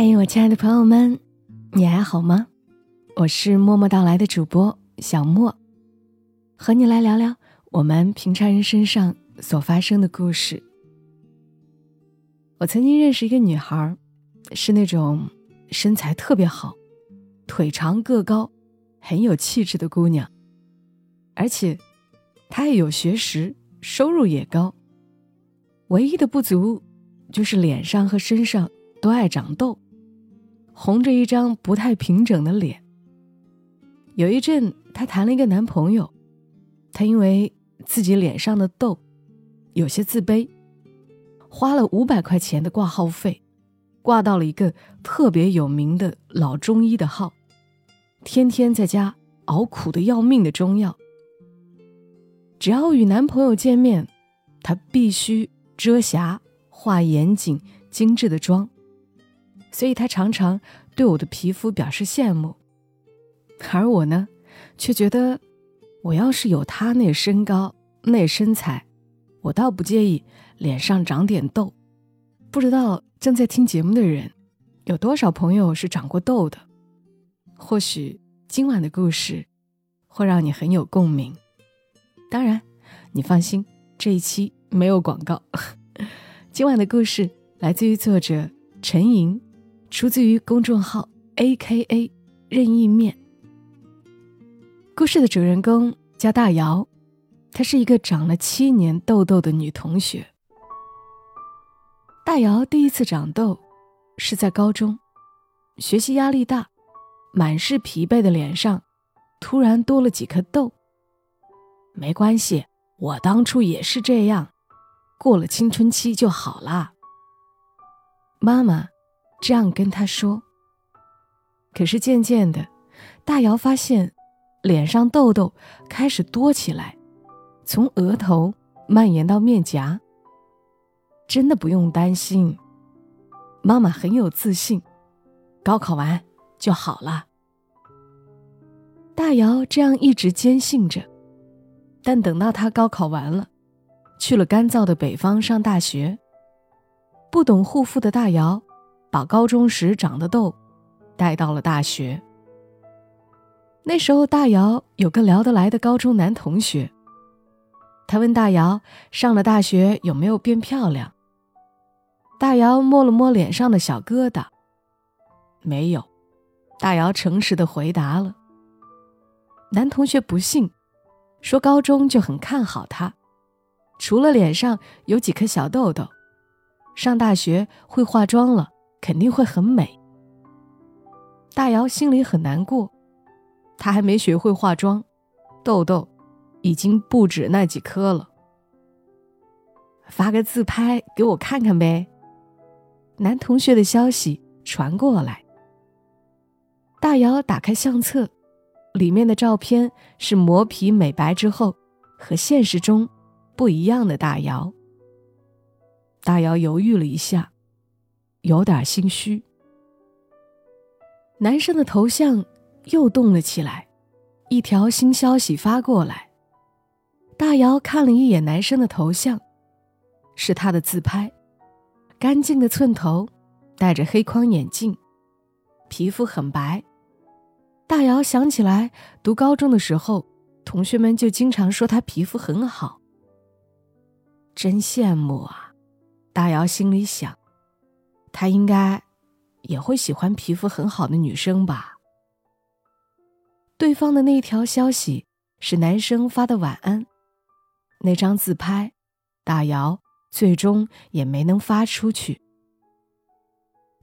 嘿，我亲爱的朋友们，你还好吗？我是默默到来的主播小莫，和你来聊聊我们平常人身上所发生的故事。我曾经认识一个女孩，是那种身材特别好、腿长个高、很有气质的姑娘，而且她也有学识，收入也高。唯一的不足就是脸上和身上都爱长痘。红着一张不太平整的脸。有一阵，她谈了一个男朋友，她因为自己脸上的痘，有些自卑，花了五百块钱的挂号费，挂到了一个特别有名的老中医的号，天天在家熬苦的要命的中药。只要与男朋友见面，她必须遮瑕、化严谨、精致的妆。所以，他常常对我的皮肤表示羡慕，而我呢，却觉得，我要是有他那身高、那身材，我倒不介意脸上长点痘。不知道正在听节目的人，有多少朋友是长过痘的？或许今晚的故事会让你很有共鸣。当然，你放心，这一期没有广告。今晚的故事来自于作者陈莹。出自于公众号 A.K.A 任意面。故事的主人公叫大姚，她是一个长了七年痘痘的女同学。大姚第一次长痘是在高中，学习压力大，满是疲惫的脸上突然多了几颗痘。没关系，我当初也是这样，过了青春期就好啦。妈妈。这样跟他说。可是渐渐的，大姚发现脸上痘痘开始多起来，从额头蔓延到面颊。真的不用担心，妈妈很有自信，高考完就好了。大姚这样一直坚信着，但等到他高考完了，去了干燥的北方上大学，不懂护肤的大姚。把高中时长的痘带到了大学。那时候，大姚有个聊得来的高中男同学。他问大姚：“上了大学有没有变漂亮？”大姚摸了摸脸上的小疙瘩，没有。大姚诚实的回答了。男同学不信，说高中就很看好他，除了脸上有几颗小痘痘，上大学会化妆了。肯定会很美。大姚心里很难过，她还没学会化妆，痘痘已经不止那几颗了。发个自拍给我看看呗。男同学的消息传过来。大姚打开相册，里面的照片是磨皮美白之后和现实中不一样的大姚。大姚犹豫了一下。有点心虚。男生的头像又动了起来，一条新消息发过来。大姚看了一眼男生的头像，是他的自拍，干净的寸头，戴着黑框眼镜，皮肤很白。大姚想起来，读高中的时候，同学们就经常说他皮肤很好。真羡慕啊！大姚心里想。他应该也会喜欢皮肤很好的女生吧？对方的那条消息是男生发的晚安，那张自拍，大姚最终也没能发出去。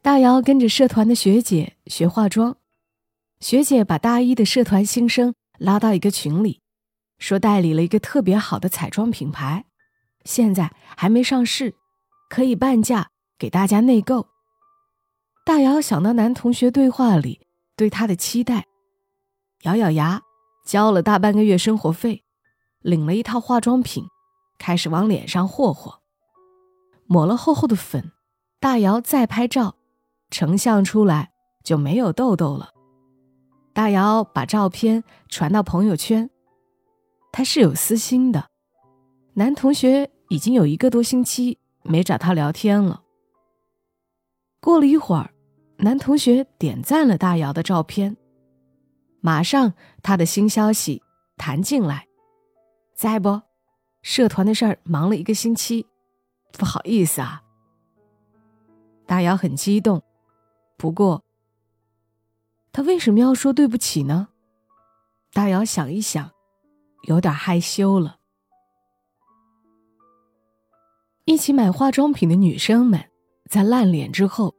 大姚跟着社团的学姐学化妆，学姐把大一的社团新生拉到一个群里，说代理了一个特别好的彩妆品牌，现在还没上市，可以半价。给大家内购。大姚想到男同学对话里对他的期待，咬咬牙，交了大半个月生活费，领了一套化妆品，开始往脸上霍霍。抹了厚厚的粉，大姚再拍照，成像出来就没有痘痘了。大姚把照片传到朋友圈，他是有私心的。男同学已经有一个多星期没找他聊天了。过了一会儿，男同学点赞了大姚的照片。马上，他的新消息弹进来：“在不？社团的事儿忙了一个星期，不好意思啊。”大姚很激动，不过，他为什么要说对不起呢？大姚想一想，有点害羞了。一起买化妆品的女生们，在烂脸之后，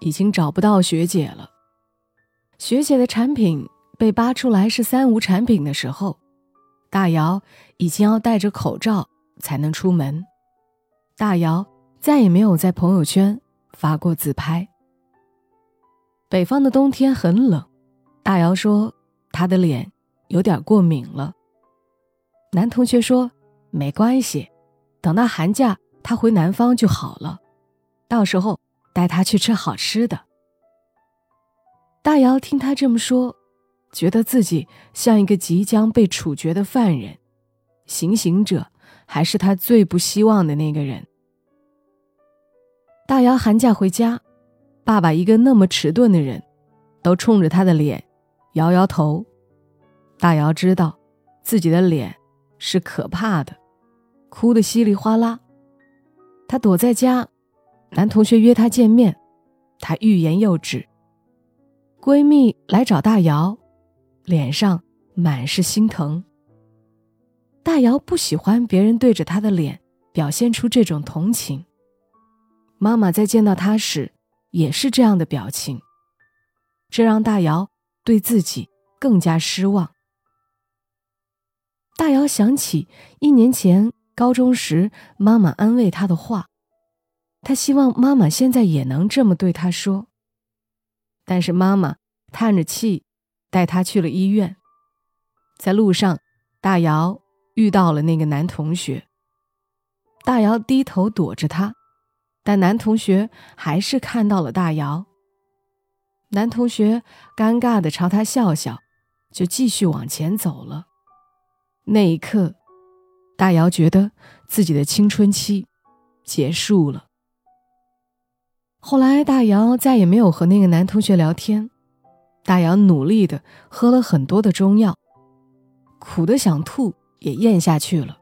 已经找不到学姐了。学姐的产品被扒出来是三无产品的时候，大姚已经要戴着口罩才能出门。大姚再也没有在朋友圈发过自拍。北方的冬天很冷，大姚说他的脸有点过敏了。男同学说没关系，等到寒假。他回南方就好了，到时候带他去吃好吃的。大姚听他这么说，觉得自己像一个即将被处决的犯人，行刑者还是他最不希望的那个人。大姚寒假回家，爸爸一个那么迟钝的人，都冲着他的脸摇摇头。大姚知道自己的脸是可怕的，哭得稀里哗啦。他躲在家，男同学约她见面，她欲言又止。闺蜜来找大姚，脸上满是心疼。大姚不喜欢别人对着她的脸表现出这种同情。妈妈在见到她时也是这样的表情，这让大姚对自己更加失望。大姚想起一年前。高中时，妈妈安慰她的话，他希望妈妈现在也能这么对他说。但是妈妈叹着气，带他去了医院。在路上，大姚遇到了那个男同学。大姚低头躲着他，但男同学还是看到了大姚。男同学尴尬的朝他笑笑，就继续往前走了。那一刻。大姚觉得自己的青春期结束了。后来，大姚再也没有和那个男同学聊天。大姚努力的喝了很多的中药，苦的想吐也咽下去了。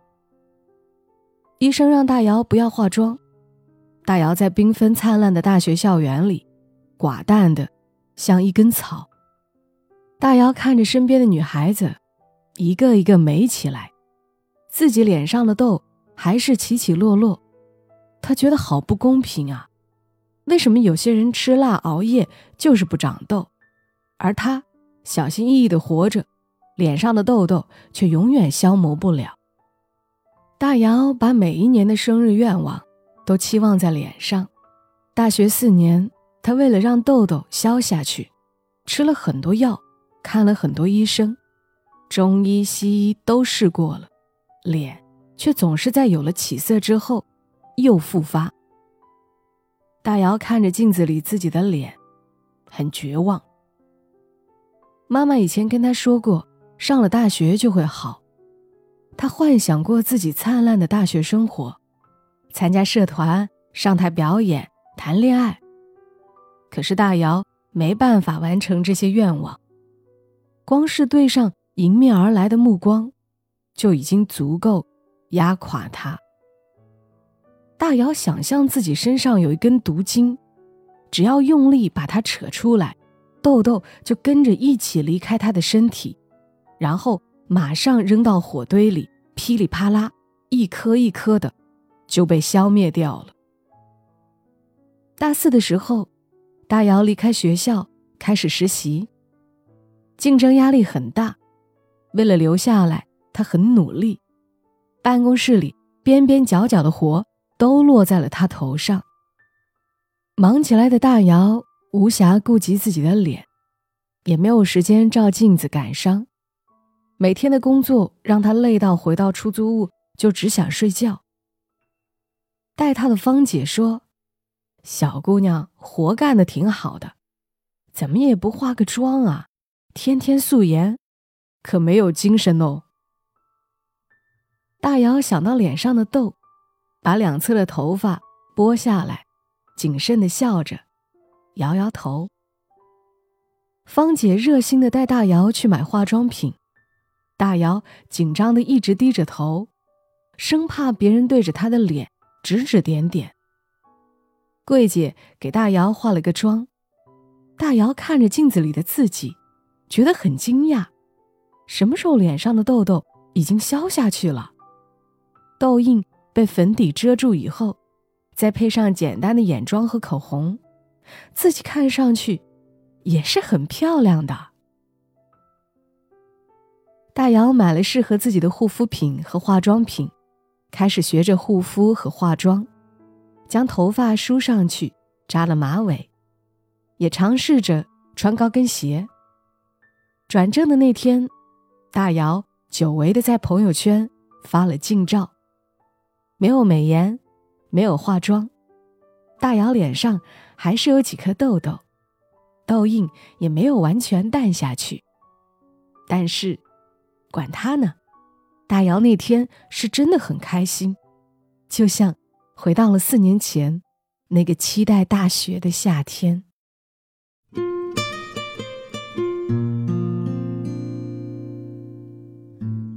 医生让大姚不要化妆。大姚在缤纷灿烂的大学校园里，寡淡的像一根草。大姚看着身边的女孩子，一个一个美起来。自己脸上的痘还是起起落落，他觉得好不公平啊！为什么有些人吃辣熬夜就是不长痘，而他小心翼翼的活着，脸上的痘痘却永远消磨不了？大姚把每一年的生日愿望都期望在脸上。大学四年，他为了让痘痘消下去，吃了很多药，看了很多医生，中医西医都试过了。脸却总是在有了起色之后，又复发。大姚看着镜子里自己的脸，很绝望。妈妈以前跟他说过，上了大学就会好。他幻想过自己灿烂的大学生活，参加社团、上台表演、谈恋爱。可是大姚没办法完成这些愿望，光是对上迎面而来的目光。就已经足够压垮他。大姚想象自己身上有一根毒筋，只要用力把它扯出来，豆豆就跟着一起离开他的身体，然后马上扔到火堆里，噼里啪啦，一颗一颗的就被消灭掉了。大四的时候，大姚离开学校开始实习，竞争压力很大，为了留下来。他很努力，办公室里边边角角的活都落在了他头上。忙起来的大姚无暇顾及自己的脸，也没有时间照镜子感伤。每天的工作让他累到回到出租屋就只想睡觉。带他的芳姐说：“小姑娘活干的挺好的，怎么也不化个妆啊？天天素颜，可没有精神哦。”大姚想到脸上的痘，把两侧的头发拨下来，谨慎的笑着，摇摇头，芳姐热心的带大姚去买化妆品，大姚紧张的一直低着头，生怕别人对着他的脸指指点点。桂姐给大姚化了个妆，大姚看着镜子里的自己，觉得很惊讶，什么时候脸上的痘痘已经消下去了？痘印被粉底遮住以后，再配上简单的眼妆和口红，自己看上去。也是很漂亮的。大姚买了适合自己的护肤品和化妆品，开始学着护肤和化妆，将头发梳上去，扎了马尾，也尝试着穿高跟鞋。转正的那天，大姚久违的在朋友圈发了近照，没有美颜，没有化妆，大姚脸上还是有几颗痘痘。痘印也没有完全淡下去，但是，管他呢，大姚那天是真的很开心，就像回到了四年前那个期待大学的夏天。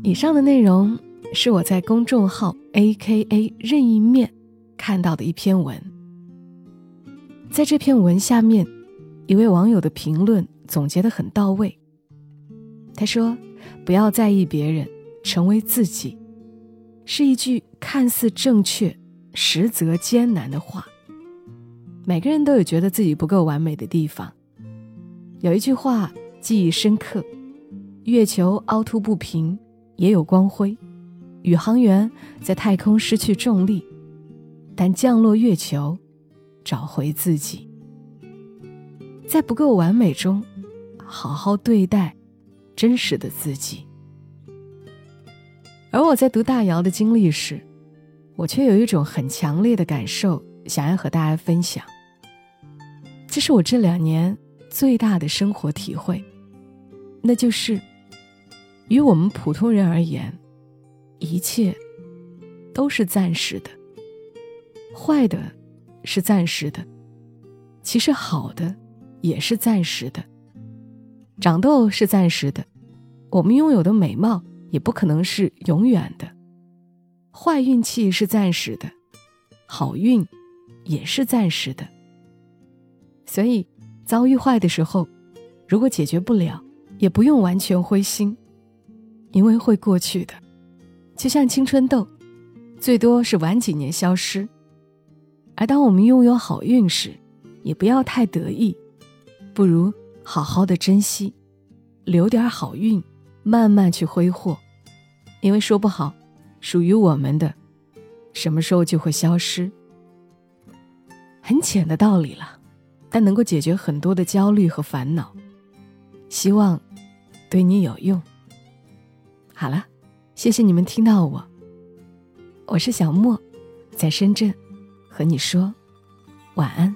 以上的内容是我在公众号 A.K.A 任意面看到的一篇文，在这篇文下面。一位网友的评论总结的很到位。他说：“不要在意别人，成为自己，是一句看似正确，实则艰难的话。每个人都有觉得自己不够完美的地方。有一句话记忆深刻：月球凹凸不平，也有光辉。宇航员在太空失去重力，但降落月球，找回自己。”在不够完美中，好好对待真实的自己。而我在读大姚的经历时，我却有一种很强烈的感受，想要和大家分享。这是我这两年最大的生活体会，那就是，于我们普通人而言，一切都是暂时的，坏的是暂时的，其实好的。也是暂时的，长痘是暂时的，我们拥有的美貌也不可能是永远的。坏运气是暂时的，好运也是暂时的。所以，遭遇坏的时候，如果解决不了，也不用完全灰心，因为会过去的。就像青春痘，最多是晚几年消失。而当我们拥有好运时，也不要太得意。不如好好的珍惜，留点好运，慢慢去挥霍，因为说不好，属于我们的，什么时候就会消失。很浅的道理了，但能够解决很多的焦虑和烦恼，希望对你有用。好了，谢谢你们听到我，我是小莫，在深圳，和你说晚安。